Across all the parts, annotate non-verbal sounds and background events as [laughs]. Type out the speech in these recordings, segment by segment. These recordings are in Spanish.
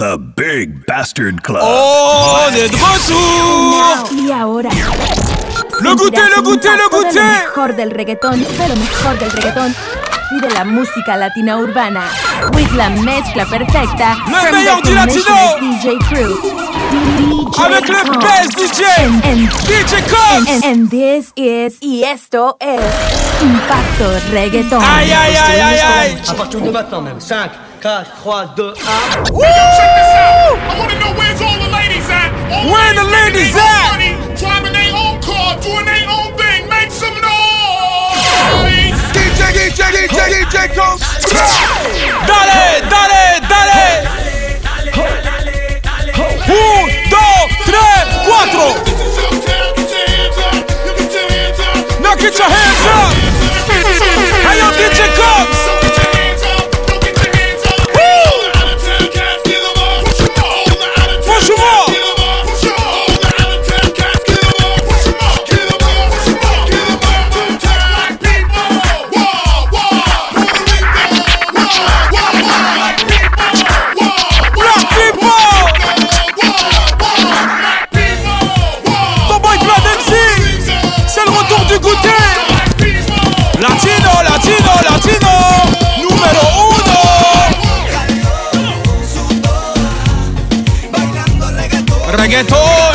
The Big Bastard Club. Oh, de retour Y ahora. Le sentirás le un goûter, le impacto de goûter. Lo mejor del reggaetón, de lo mejor del reggaetón y de la música latina urbana. With la mezcla perfecta. Le from meilleur the DJ Crew. DJ Avec le Combs. best DJ And, and, DJ Combs and, and this is, y esto es Impacto Reggaetón. Aïe aïe aïe aïe aïe À partir de maintenant même. 5, 4, 3, 2, 1. Check this out. I want to know where's all the ladies at. All Where the ladies at? Money, driving their own car, doing their own thing. Make some noise. DJ, DJ, DJ, DJ Combs. Dale, dale, dale Un, dos, tres, cuatro This is your town. Get your hands up. You get your hands up. Now get your hands up Hey yo, DJ Combs Reggaeton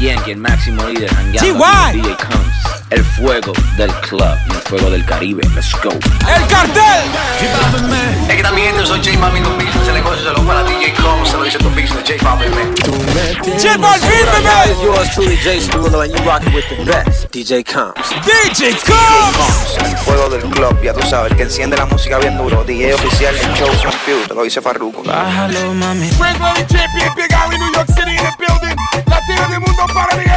Yankee, el máximo líder, hangueando DJ Combs, el fuego del club y el fuego del Caribe. Let's go. El cartel Es que también yo soy J Mami tu business, ese negocio se lo para DJ Combs, se lo dice tu business, J Balvin, man. J Balvin, bebé yours truly, Jay Stulo, and you rockin' with the best, DJ Combs. DJ Combs El fuego del club, ya tú sabes, el que enciende la música bien duro, DJ oficial del show Son Few, te lo dice Farruko. Friends of the champion, Big Alley, New York City in the building. Latino del mundo para mi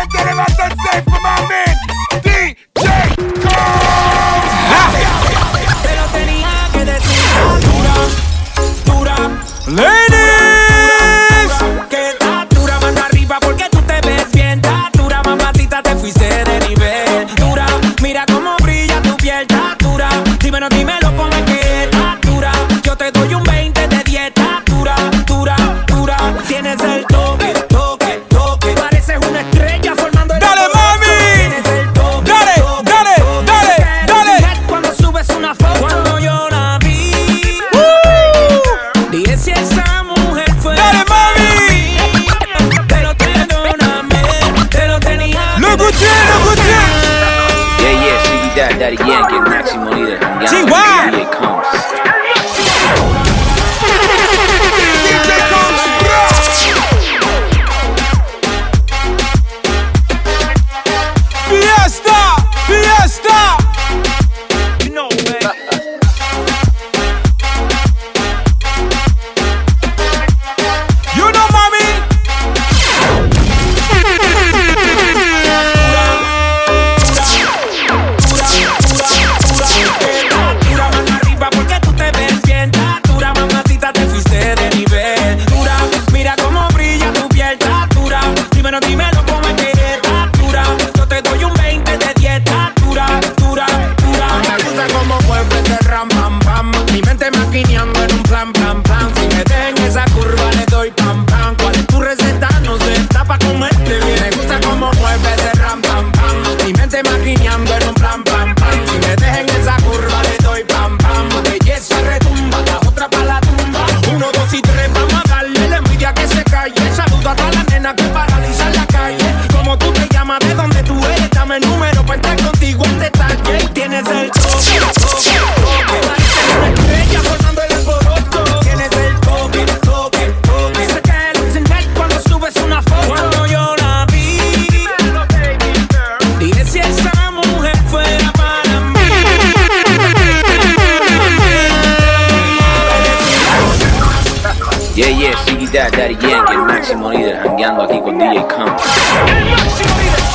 Daddy yank get máximo líder, hangueando aquí con DJ Kong.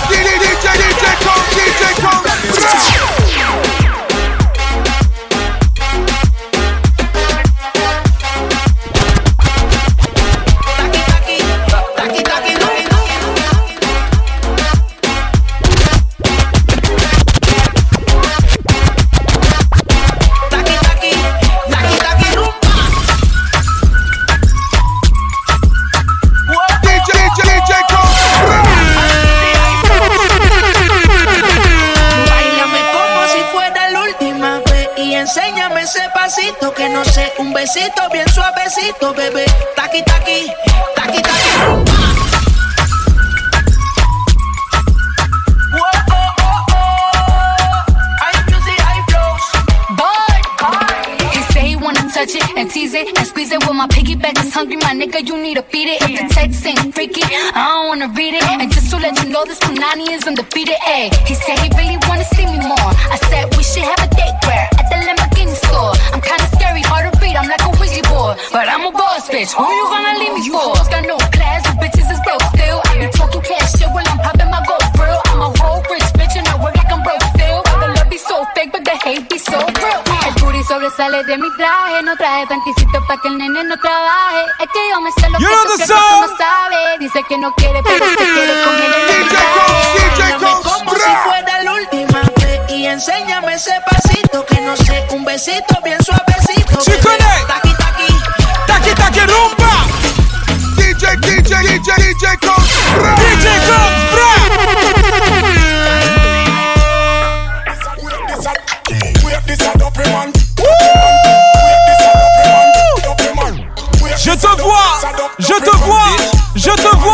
DJ, DJ, DJ, Kong, DJ, Kong. pa' que el nene no trabaje. Es que yo me sé lo que tú no sabes. Dice que no quiere Je te vois, je te vois.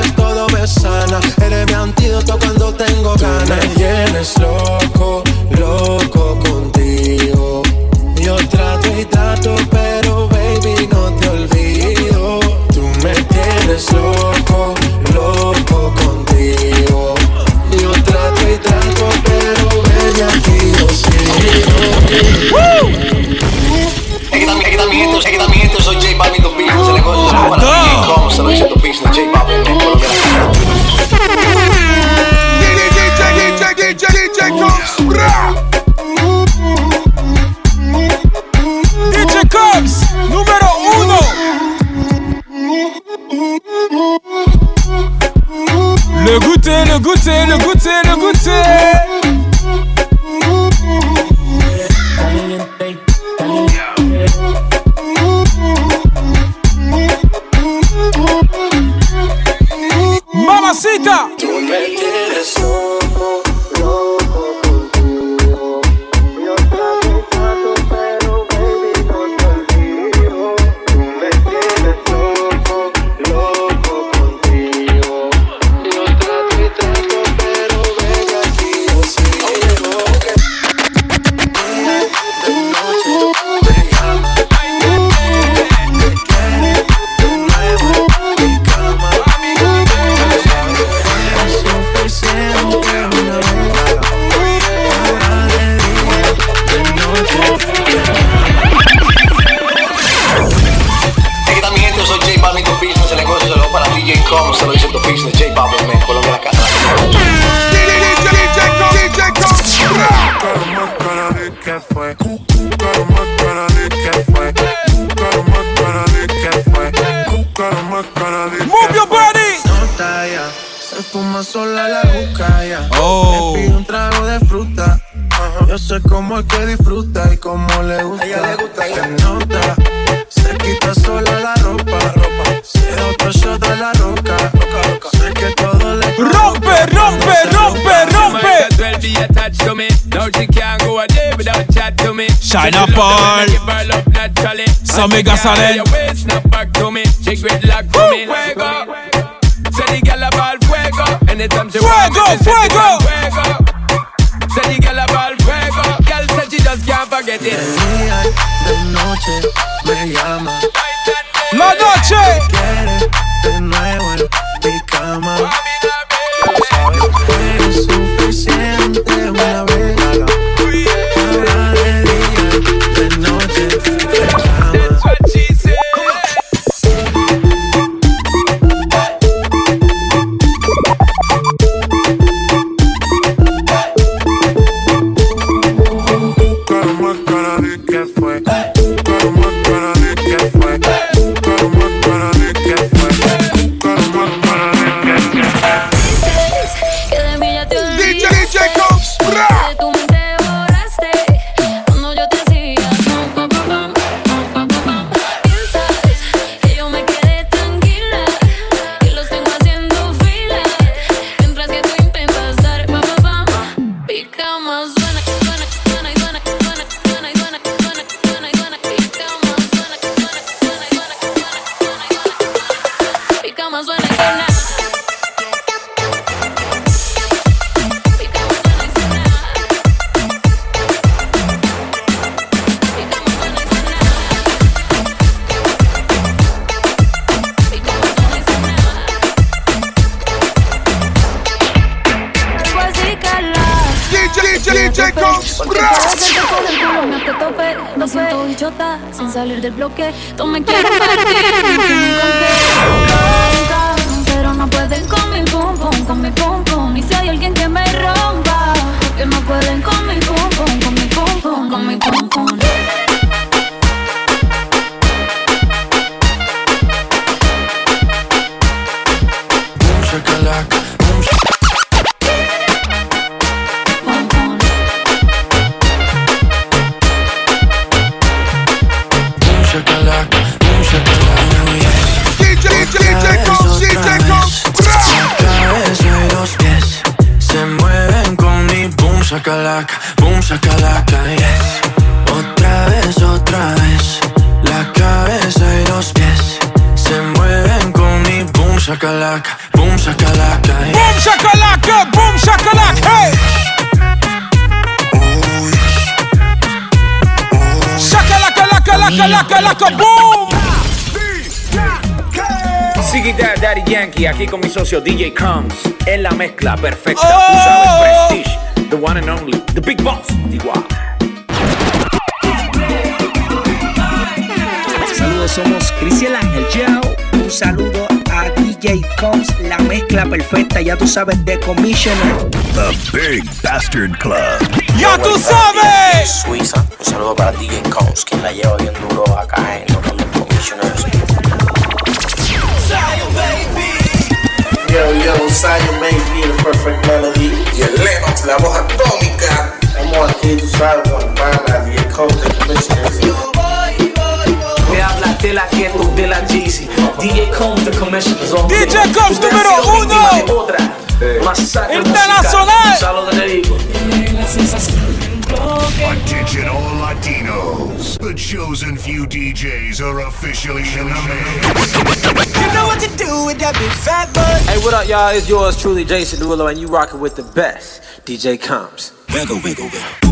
sana. Eres mi antídoto cuando tengo ganas. me tienes loco, loco contigo. Yo trato y trato, pero baby, no te olvido. Tú me tienes loco, loco contigo. China ball. Some nigga solid. Snap back to me, chick with lock to me. Fuego. Say the gal ball fuego. Anytime she fuego, fuego. fuego. Say the gal ball fuego. Girl said she just can't forget it. De noche me llama. Aquí con mi socio DJ Combs. En la mezcla perfecta, Oh. tú sabes, Prestige, the one and only, the big boss, igual. Saludos, somos Cristian Ángel Yao. Un saludo a DJ Combs, la mezcla perfecta, ya tú sabes, de Commissioner. The Big Bastard Club. Ya tú sabes. Suiza. Un saludo para DJ Combs, quien la lleva bien duro acá en Yo, yo, Zion Baby, the perfect melody. Y el Lennox, la voz atómica. Estamos aquí, tú sabes, con pana, DJ Combs, the commissioners. Me habla de la ghetto, de la Jeezy. DJ Combs, the commissioners. on DJ. Combs, número uno. masacre Internacional. Latinos. The chosen few DJs are officially in the mix. You know what to do with that big fat butt. Hey, what up, y'all? It's yours truly, Jason Derulo, and you rocking with the best, DJ Combs. Wiggle, wiggle, wiggle.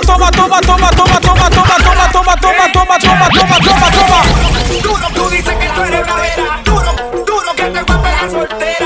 toma, toma, toma, toma, toma, toma, toma, toma, toma, toma, toma, toma, toma, toma, toma. Duro, tú dices que tú eres una duro, duro que pegar.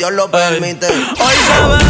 Dios lo permite. Hoy.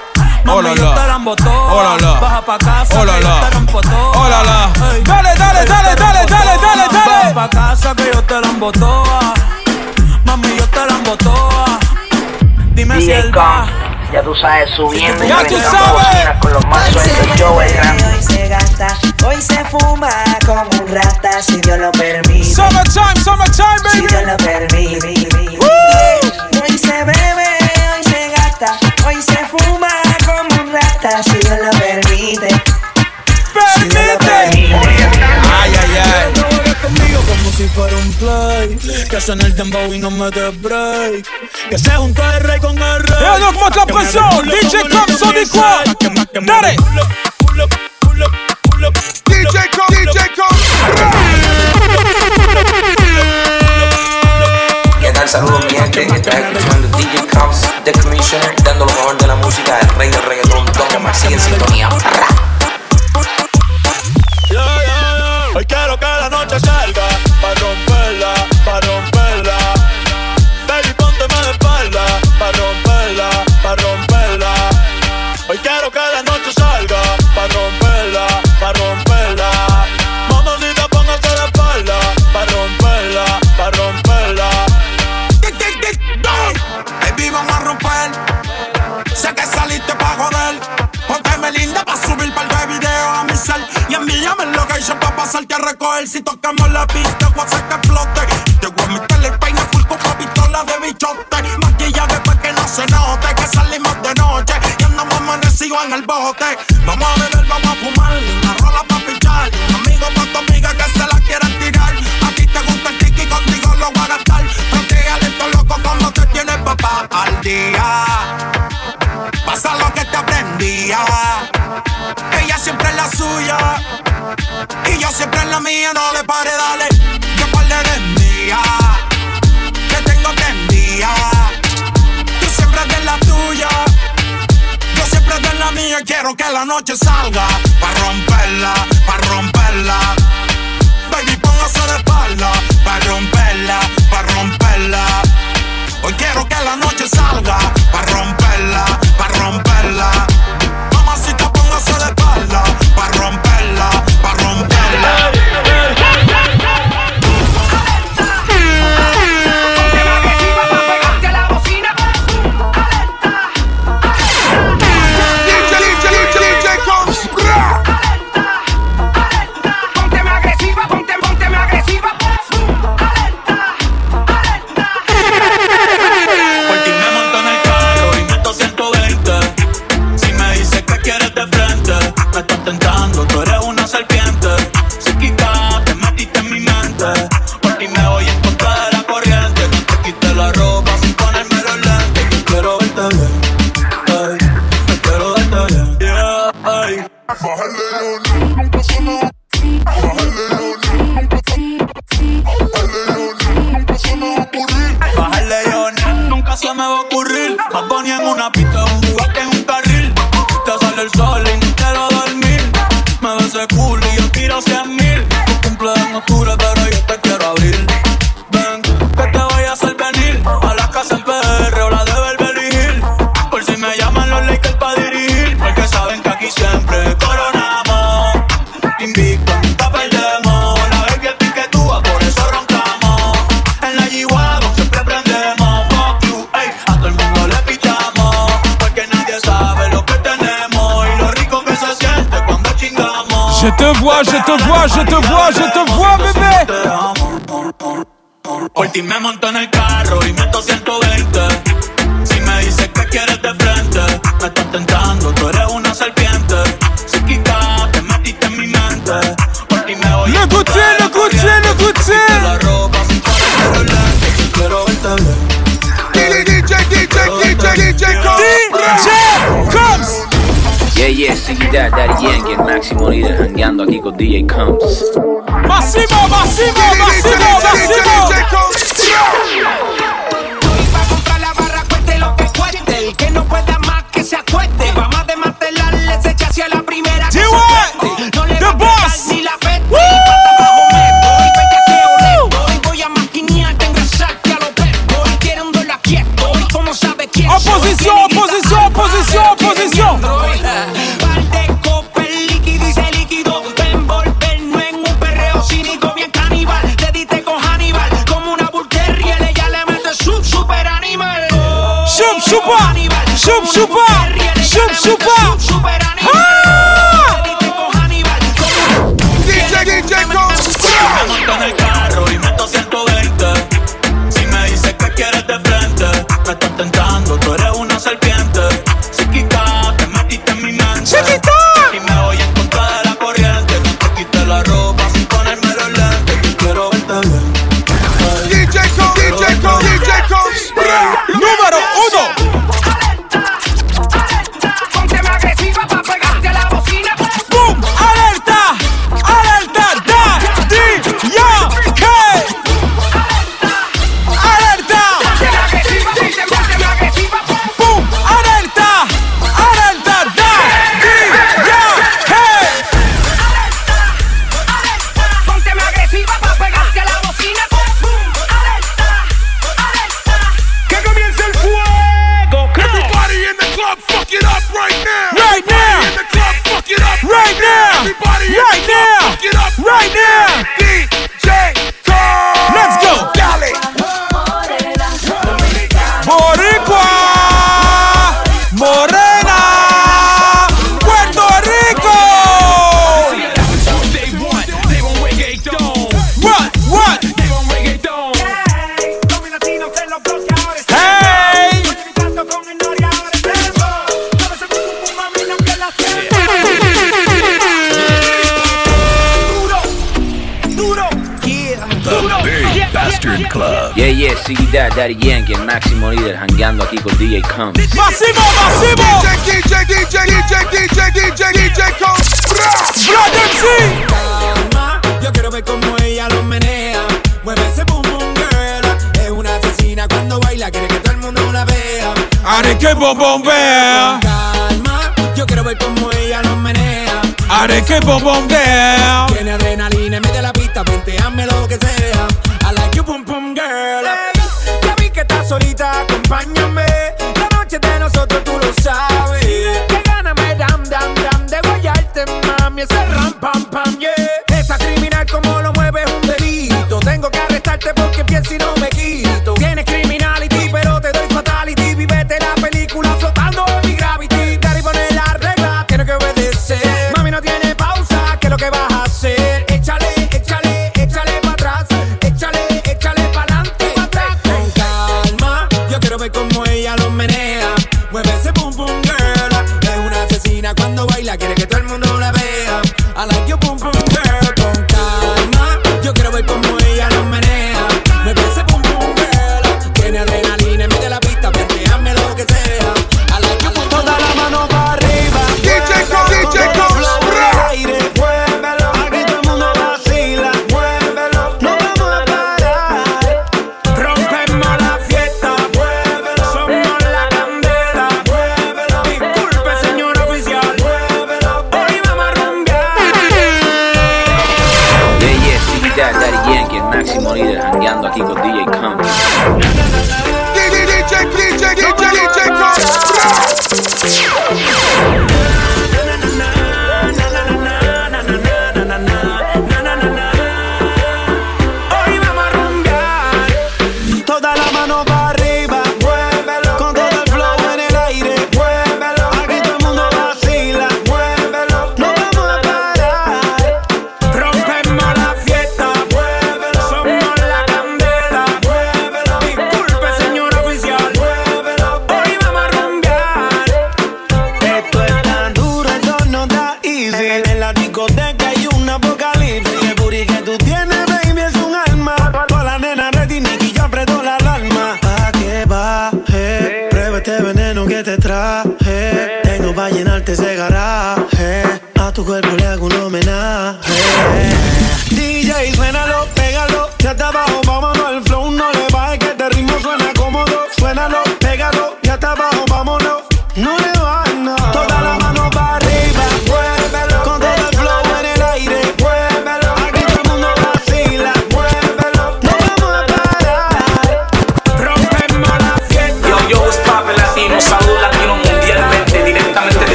Mami, oh, yo te la botó. Baja pa' casa, que yo te la dale, dale, dale, dale, dale, dale, dale. Baja pa' casa que yo te la botó. Mami, yo te la botó. Dime si él va. Ya tú sabes, subiendo ya tú sabes. con los mazos del el grande. Hoy se gasta, hoy se fuma como un rata, si Dios lo permite. Summertime, summertime, baby. Si Dios lo permite. Woo. Hoy se bebe, hoy se gasta, hoy se fuma permite. Si me lo permite. Ay, ay, ay. Conmigo como si fuera un play Que suena el dembow y no me dé break Que se junta el rey con el rey Yo no la presión DJ Compson y Qua Dale DJ DJ ¿Qué tal? Saludos eh, eh, está escuchando DJ Caos The Commissioner, dando lo mejor de la música, el rey del reggaetón, toca más sigue en sintonía. Hoy quiero que la noche salga. si tocamos la pista, voy a que explote. Te voy a meterle el peine full con una pistola de bichote. Maquillaje para que no se note que salimos de noche y andamos amanecidos en el bote. Vamos a beber, vamos a fumar La noche salga, para romperla, para romperla. Baby, póngase de espalda, para romperla, para romperla. Hoy quiero que la noche salga, pa' romperla, para romperla. te vois, je te vois, je te vois, je te vois, bébé. Por ti me monto en el carro y meto 120. 10 seguida Daddy Yankee, Máximo Líder, jangueando aquí con DJ Combs. ¡Masivo, masivo, masivo, masivo!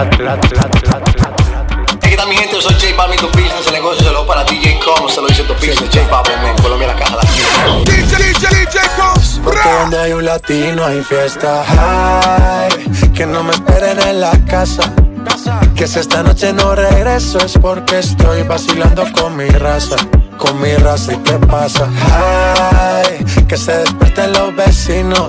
¿Qué tal mi gente? Yo soy J Balvin, tu business, el negocio se lo para DJ Com, se lo dice tu business, J Balvin, man, Colombia la caja la DJ, Porque donde hay un latino hay fiesta, ay, que no me esperen en la casa. Que si esta noche no regreso es porque estoy vacilando con mi raza con mi raza y qué pasa. Ay, que se despierten los vecinos.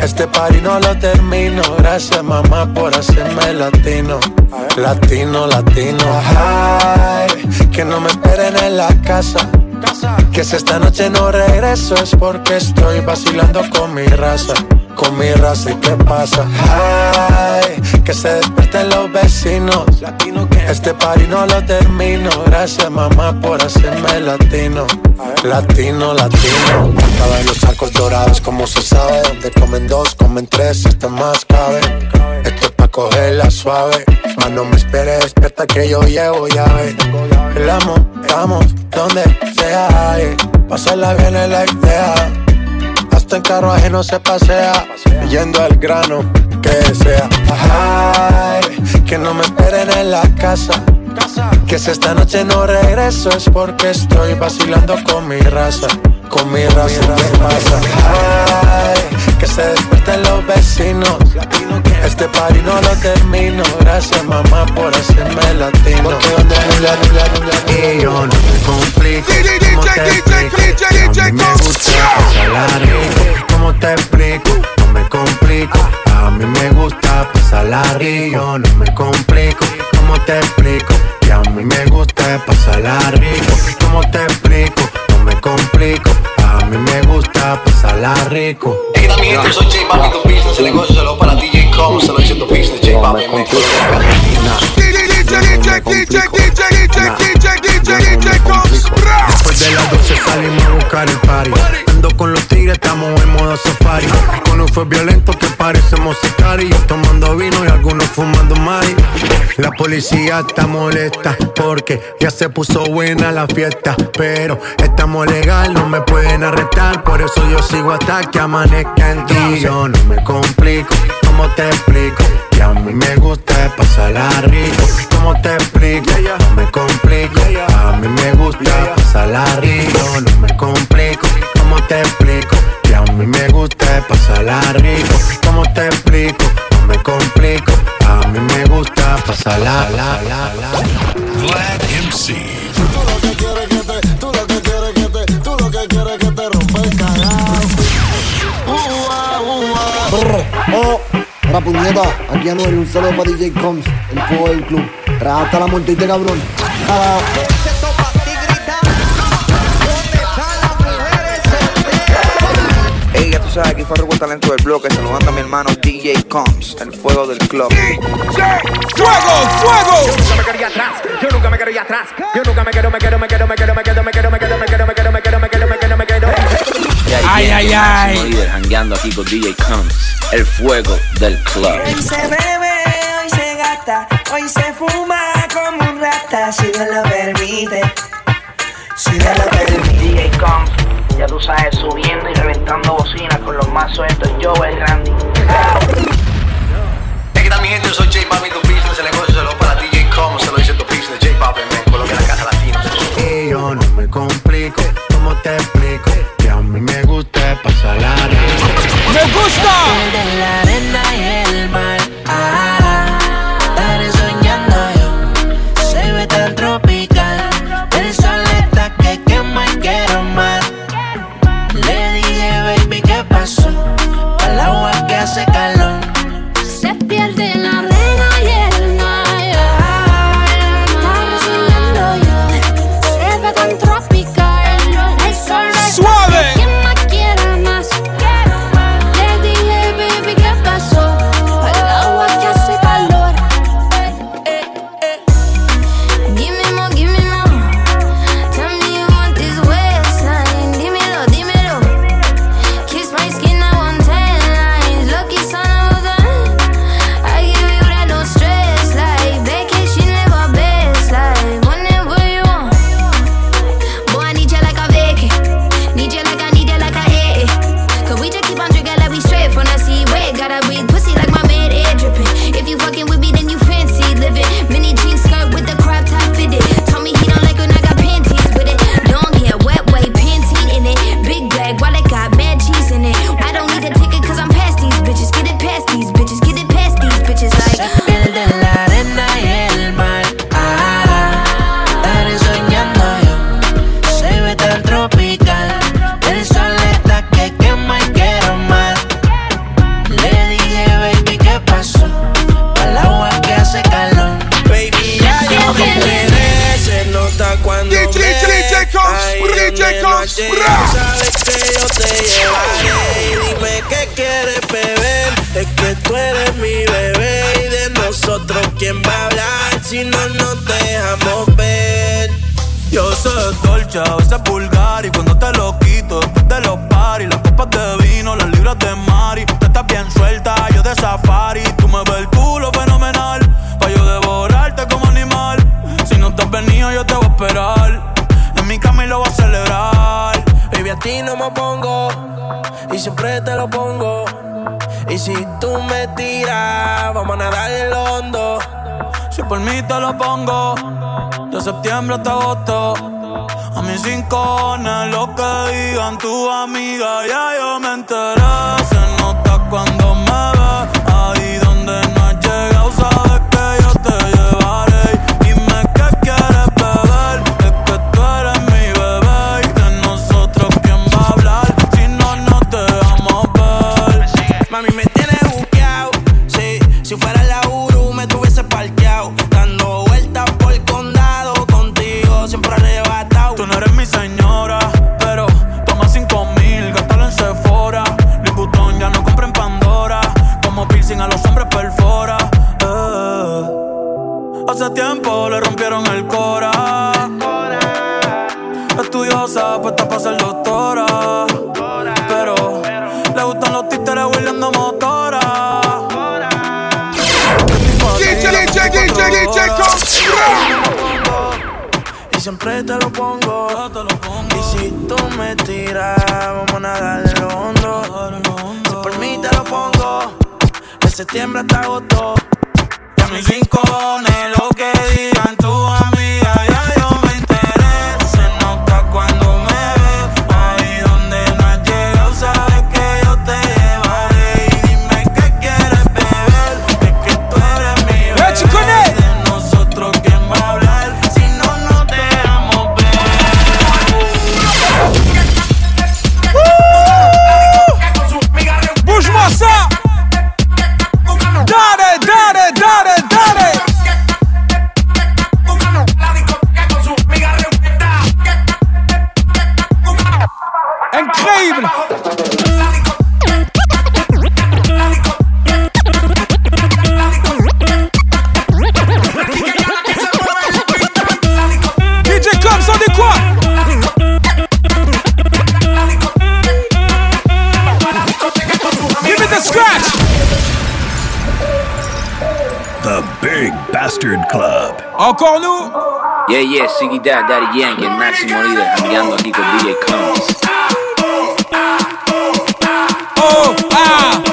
Este party no lo termino. Gracias mamá por hacerme latino. Latino, latino. Ay, que no me esperen en la casa. Que si esta noche no regreso es porque estoy vacilando con mi raza con mi raza y qué pasa. Ay, que se despierten los vecinos. Latino que este party no lo termino. Gracias mamá por hacerme latino. Latino, latino. Cabe los arcos dorados como se sabe. Donde comen dos, comen tres, hasta más cabe. Esto es pa' cogerla suave. Más no me esperes, despierta que yo llevo llave. El amo, estamos donde sea. Pasarla bien es la idea gusta en carro ajeno se pasea, yendo al grano que sea. Ay, que no me esperen en la casa que si esta noche no regreso es porque estoy vacilando con mi raza. Con mi raza, ¿qué pasa? Ay, que se despierten los vecinos. Este party no lo termino. Gracias, mamá, por hacerme latino. Porque y yo no me complico. Te explico? A mí me gusta pasarla ¿Cómo te explico? No me complico a mí me gusta pasarla rico. No me complico. ¿Cómo te explico? Que a mí me gusta pasarla rico. ¿Cómo te explico? No me complico. A mí me gusta pasarla rico. Hey, ¿qué tal mi gente? Soy J Balvin, tu business. El negocio se lo para DJ Com. Se lo hice tu business, J Balvin. Man. Después de las 12 salimos a buscar el party. Ando con los tigres, estamos en modo safari. Con fue violento que parecemos sicarios. Tomando vino y algunos fumando mari. La policía está molesta porque ya se puso buena la fiesta. Pero estamos legal, no me pueden arrestar. Por eso yo sigo hasta que amanezca en ti. Yo no me complico, ¿cómo te explico? Que a mí me gusta pasarla rico. ¿Cómo te explico? No me complico. A mí me gusta pasarla rico. No me complico. ¿Cómo te explico? Que a mí me gusta pasarla rico. ¿Cómo te explico? No me complico. A mí me gusta pasarla. La, la, la. Vlad MC. Brr, oh, la puñeta, aquí Anuel, un saludo para DJ Combs, el fuego del club. Hasta la muerte, cabrón. Ah. Ey, ya tú sabes, aquí fue Rubo Talento del Bloque, saludando a mi hermano DJ Combs, el fuego del club. ¡Fuego, fuego! Yo nunca me quería atrás, yo nunca me quería atrás. Yo nunca me quedo, me quedo, me quedo, me quedo, me quedo, me quedo, me quedo, me quedo, me quedo, me quedo, me quedo, me quedo, me quedo. Ay, ay, ay. líder jangueando aquí con DJ Combs. El fuego del club. Hoy se bebe, hoy se gasta, hoy se fuma como un rata, si Dios lo permite. Si Dios lo permite. DJ Combs, ya tú sabes, subiendo y reventando bocinas con los más sueltos. Yo, el Randy. Hey, ¿qué tal mi gente? Soy J Balvin, tu business. El negocio se lo para DJ Com. Se lo hice tu business, J Balvin, man. Colombia, la casa latina. Y yo no me complico. ¿Cómo te explico? Que a mí me gusta pasarla rico. ¡Me gusta! septiembre hasta agosto Big Bastard Club. Encore nous? Yeah, yeah, Siggy Dad, Daddy Yankee, Maximo Líder, cambiando aquí con DJ Combs. Oh, ah!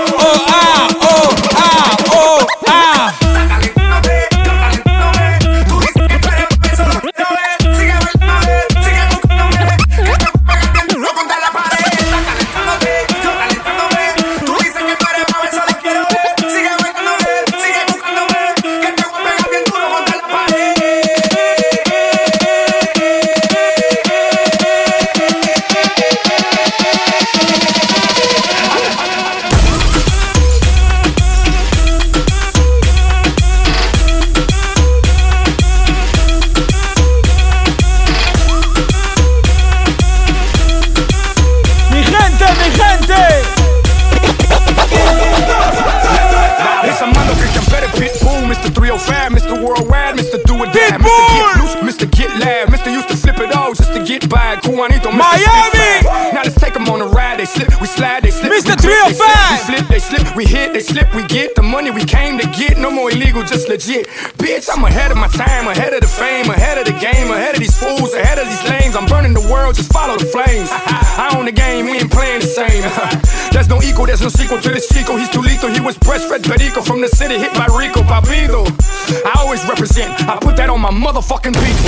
check, we get the money we came to get. No more illegal, just legit. Bitch, I'm ahead of my time, ahead of the fame, ahead of the game, ahead of these fools, ahead of these lanes. I'm burning the world, just follow the flames. I own the game, we ain't playing the same. [laughs] there's no equal, there's no sequel to the sequel. He's too lethal, he was breastfed Fred Perico from the city, hit by Rico, Papido. I always represent, I put that on my motherfucking people.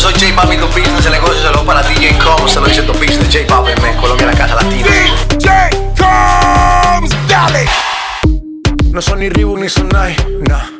Yo soy J Balvin, tu business, el negocio se lo para DJ Com, se lo dice tu business, J Balvin, man, Colombia, la casa latina. DJ Combs, dale. No son ni Reebok ni Sonai, nah.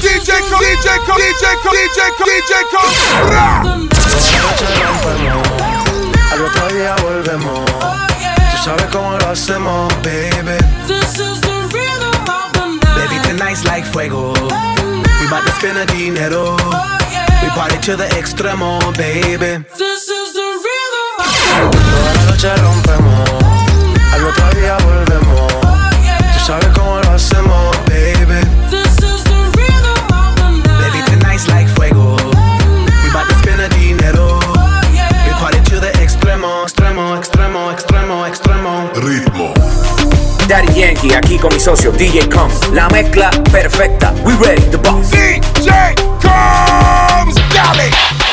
DJ Com, DJ Com, DJ Com, DJ Com, DJ. Ra. Al otro día volvemos. Tú sabes cómo lo hacemos, baby. Baby, tonight's like fuego. We bout to spend a dinero. We party to the extremo, baby. Toda la noche rompemos. Al otro día volvemos. Tú sabes cómo lo hacemos, extremo, extremo, extremo, extremo. Ritmo. Daddy Yankee aquí con mi socio DJ Com. La mezcla perfecta. We ready, the boss. DJ Combs, dale.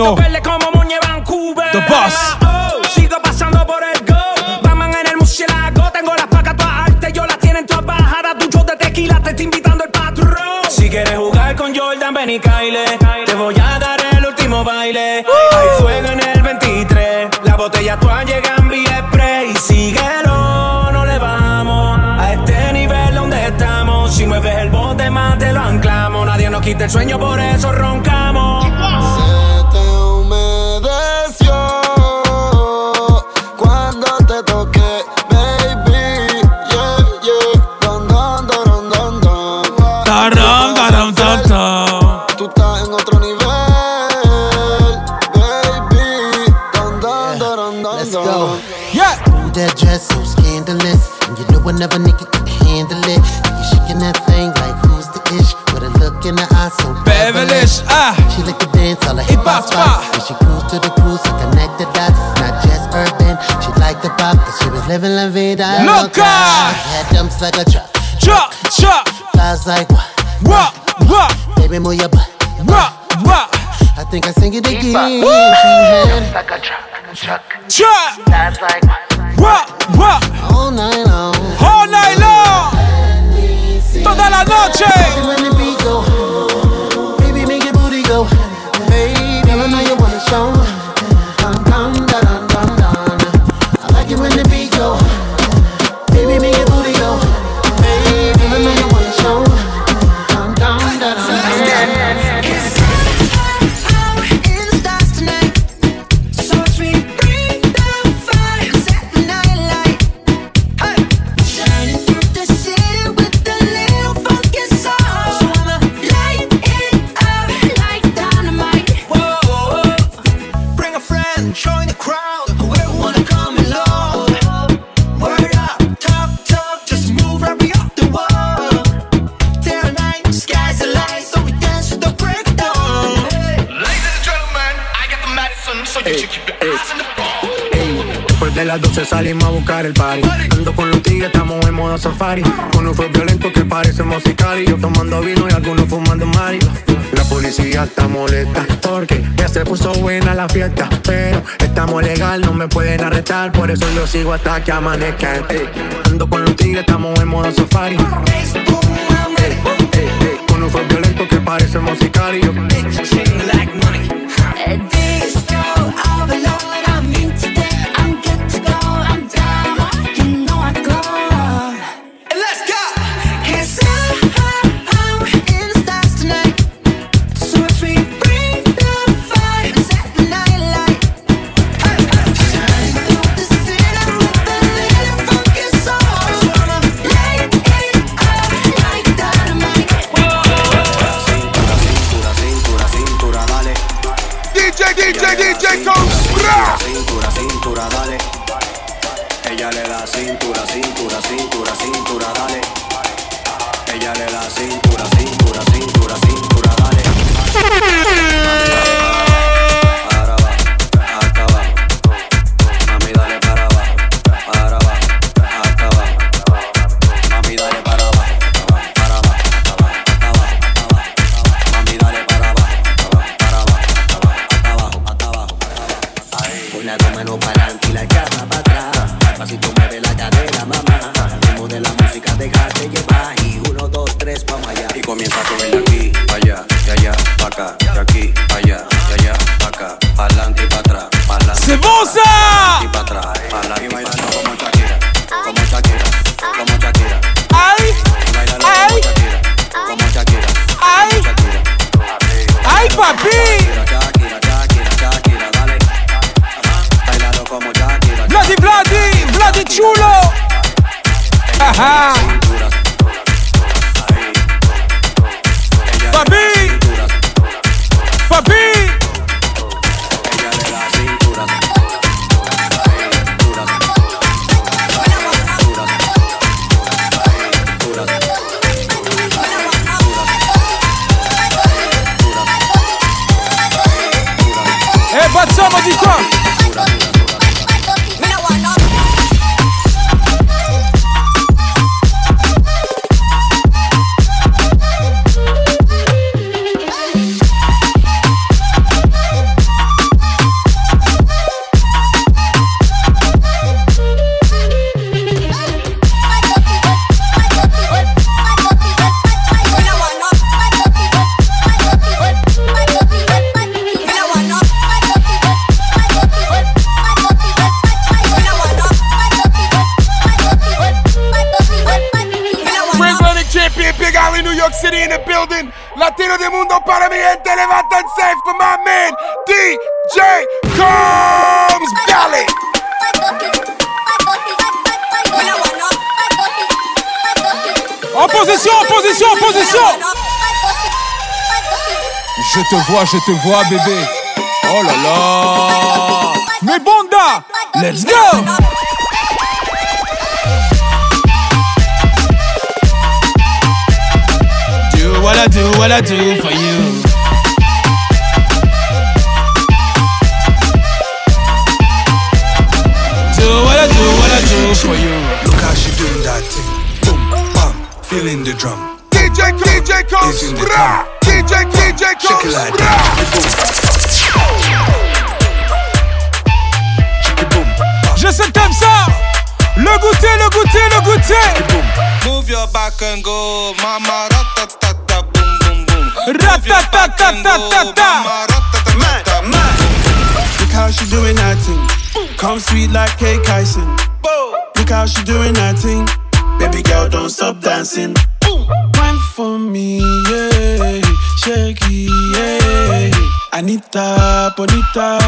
Uno. como Muñe Vancouver. The boss. Oh, sigo pasando por el go. Batman en el murciélago. Tengo las pacas todas altas. Yo las tienen todas bajadas. Tu shot de tequila te está invitando el patrón. Si quieres jugar con Jordan, ven y Kyle. Te voy a dar el último baile. Hay fuego en el 23. La botella toda llega en vía spray. Y síguelo, no le vamos a este nivel donde estamos. Si mueves el bote más te lo anclamos. Nadie nos quita el sueño, por eso roncamos. Buscar el party. Ando con los tigres, estamos en modo safari. Con un flow violento que parece musical. Y yo tomando vino y algunos fumando mari. La policía está molesta porque ya se puso buena la fiesta. Pero estamos legal, no me pueden arrestar. Por eso yo sigo hasta que amanezca. Ey, Ando con los tigres, estamos en modo safari. Ey, ey, ey, Con un flow violento que parece musical. Y yo Bra. Cintura, cintura, dale. Ella le da cintura, cintura, cintura, cintura, comienza a mover de aquí, pa' allá, de allá, pa' acá, de aquí, pa' allá, de allá, pa' acá, pa' adelante y pa' atrás, ça Y pa' atrás, y bailando como Shakira, como Shakira, como Shakira. Ay, bailando como Shakira, como Shakira, ay, ay, papi. Vladi, Vladi, Vladi chulo. Ajá. Papi. Je te vois, je te vois, bébé. Oh là là. Mais Bonda, let's go. Do what I do, what I do for you. Is in the bra. DJ, DJ Shake it Combs, like bra. that. Je sais que t'aimes ça. Le goûter, le goûter, le goûter. Move your back and go, mama. Ratatata, boom, boom, boom. Ratatatatata. Look how she doing that thing. Come sweet like cake icing. Look how she doing that thing. Baby girl, don't stop dancing. Wine for me, yeah. Shake it, yeah. Anita, Bonita.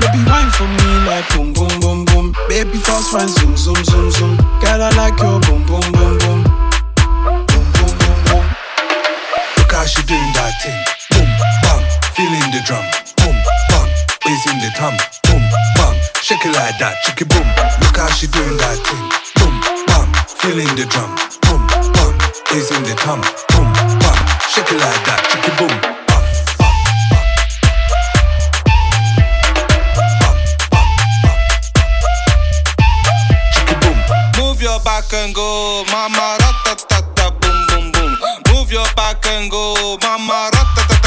Baby, wine for me like boom, boom, boom, boom. Baby, fast wine, zoom, zoom, zoom, zoom. Girl, I like your boom, boom, boom, boom. Boom, boom, boom. Look how she doing that thing. Boom, bam, feeling the drum. Boom, is in the tum. Boom, bam, shake it like that, shake it boom. Look how she doing that thing. Boom, bam, feeling the drum. Boom, bam, is in the tum. Boom, bam, shake it like that, shake it boom. Move your back and go, mama. Ratatata, boom, boom, boom. Move your back and go, mama. Ratatata, boom,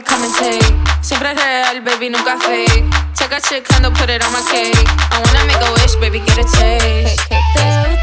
come and take. Siempre real, baby, nunca fake. Take a chick, candle, put it on my cake. I wanna make a wish, baby, get a taste. Te gusta cuando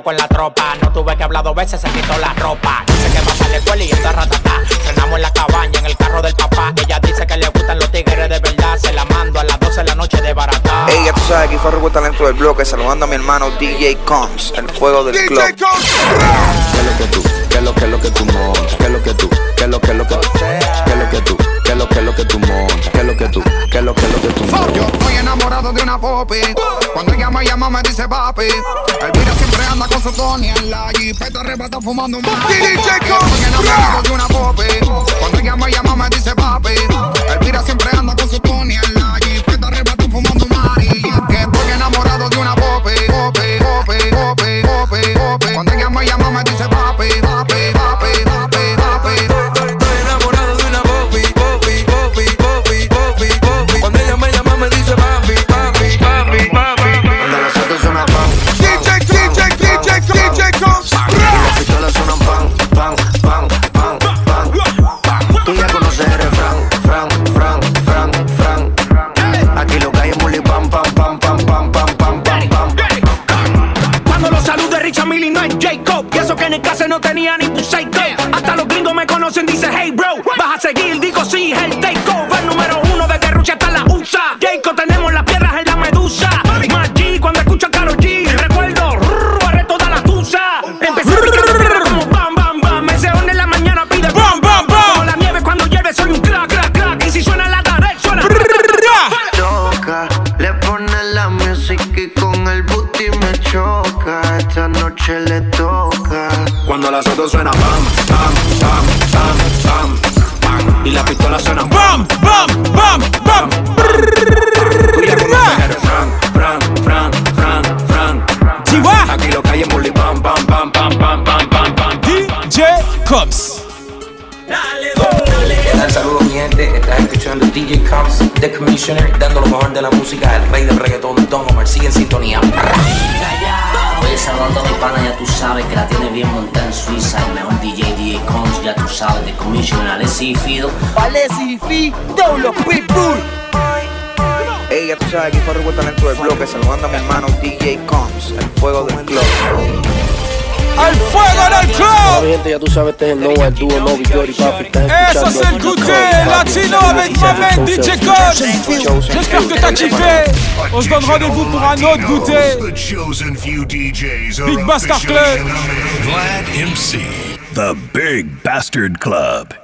con la tropa. No tuve que hablar dos veces, se quitó la ropa. Dice que va a la escuela y está ratatá. Frenamos en la cabaña, en el carro del papá. Ella dice que le gustan los tigres de verdad. Se la mando a las 12 de la noche de barata. Ella, tú sabes, aquí fue Talento del Bloque. Saludando a mi hermano DJ Combs, el fuego de woman no more. DJ Coach, Dando lo mejor de la música, el rey del reggaetón, Don Omar, sigue en sintonía. Oye, saludando a mi pana, ya tú sabes que la tiene bien montada en Suiza, el mejor DJ, DJ Cons, ya tú sabes, de Commissioner, Alessi Fido. Alessi Fido, los Pitbull. Ey, ya tú sabes, aquí fue el talento del bloque, saludando a mi hermano DJ Combs, el fuego del club. ¡Al fuego del club! gente, ya tú sabes, este es el el dúo papi. Eso es el Latino avec ma main DJ Cobbs. J'espère que t'as kiffé. On se donne rendez-vous pour un autre Goûter. Big Bastard Club. Vlad MC, The Big Bastard Club.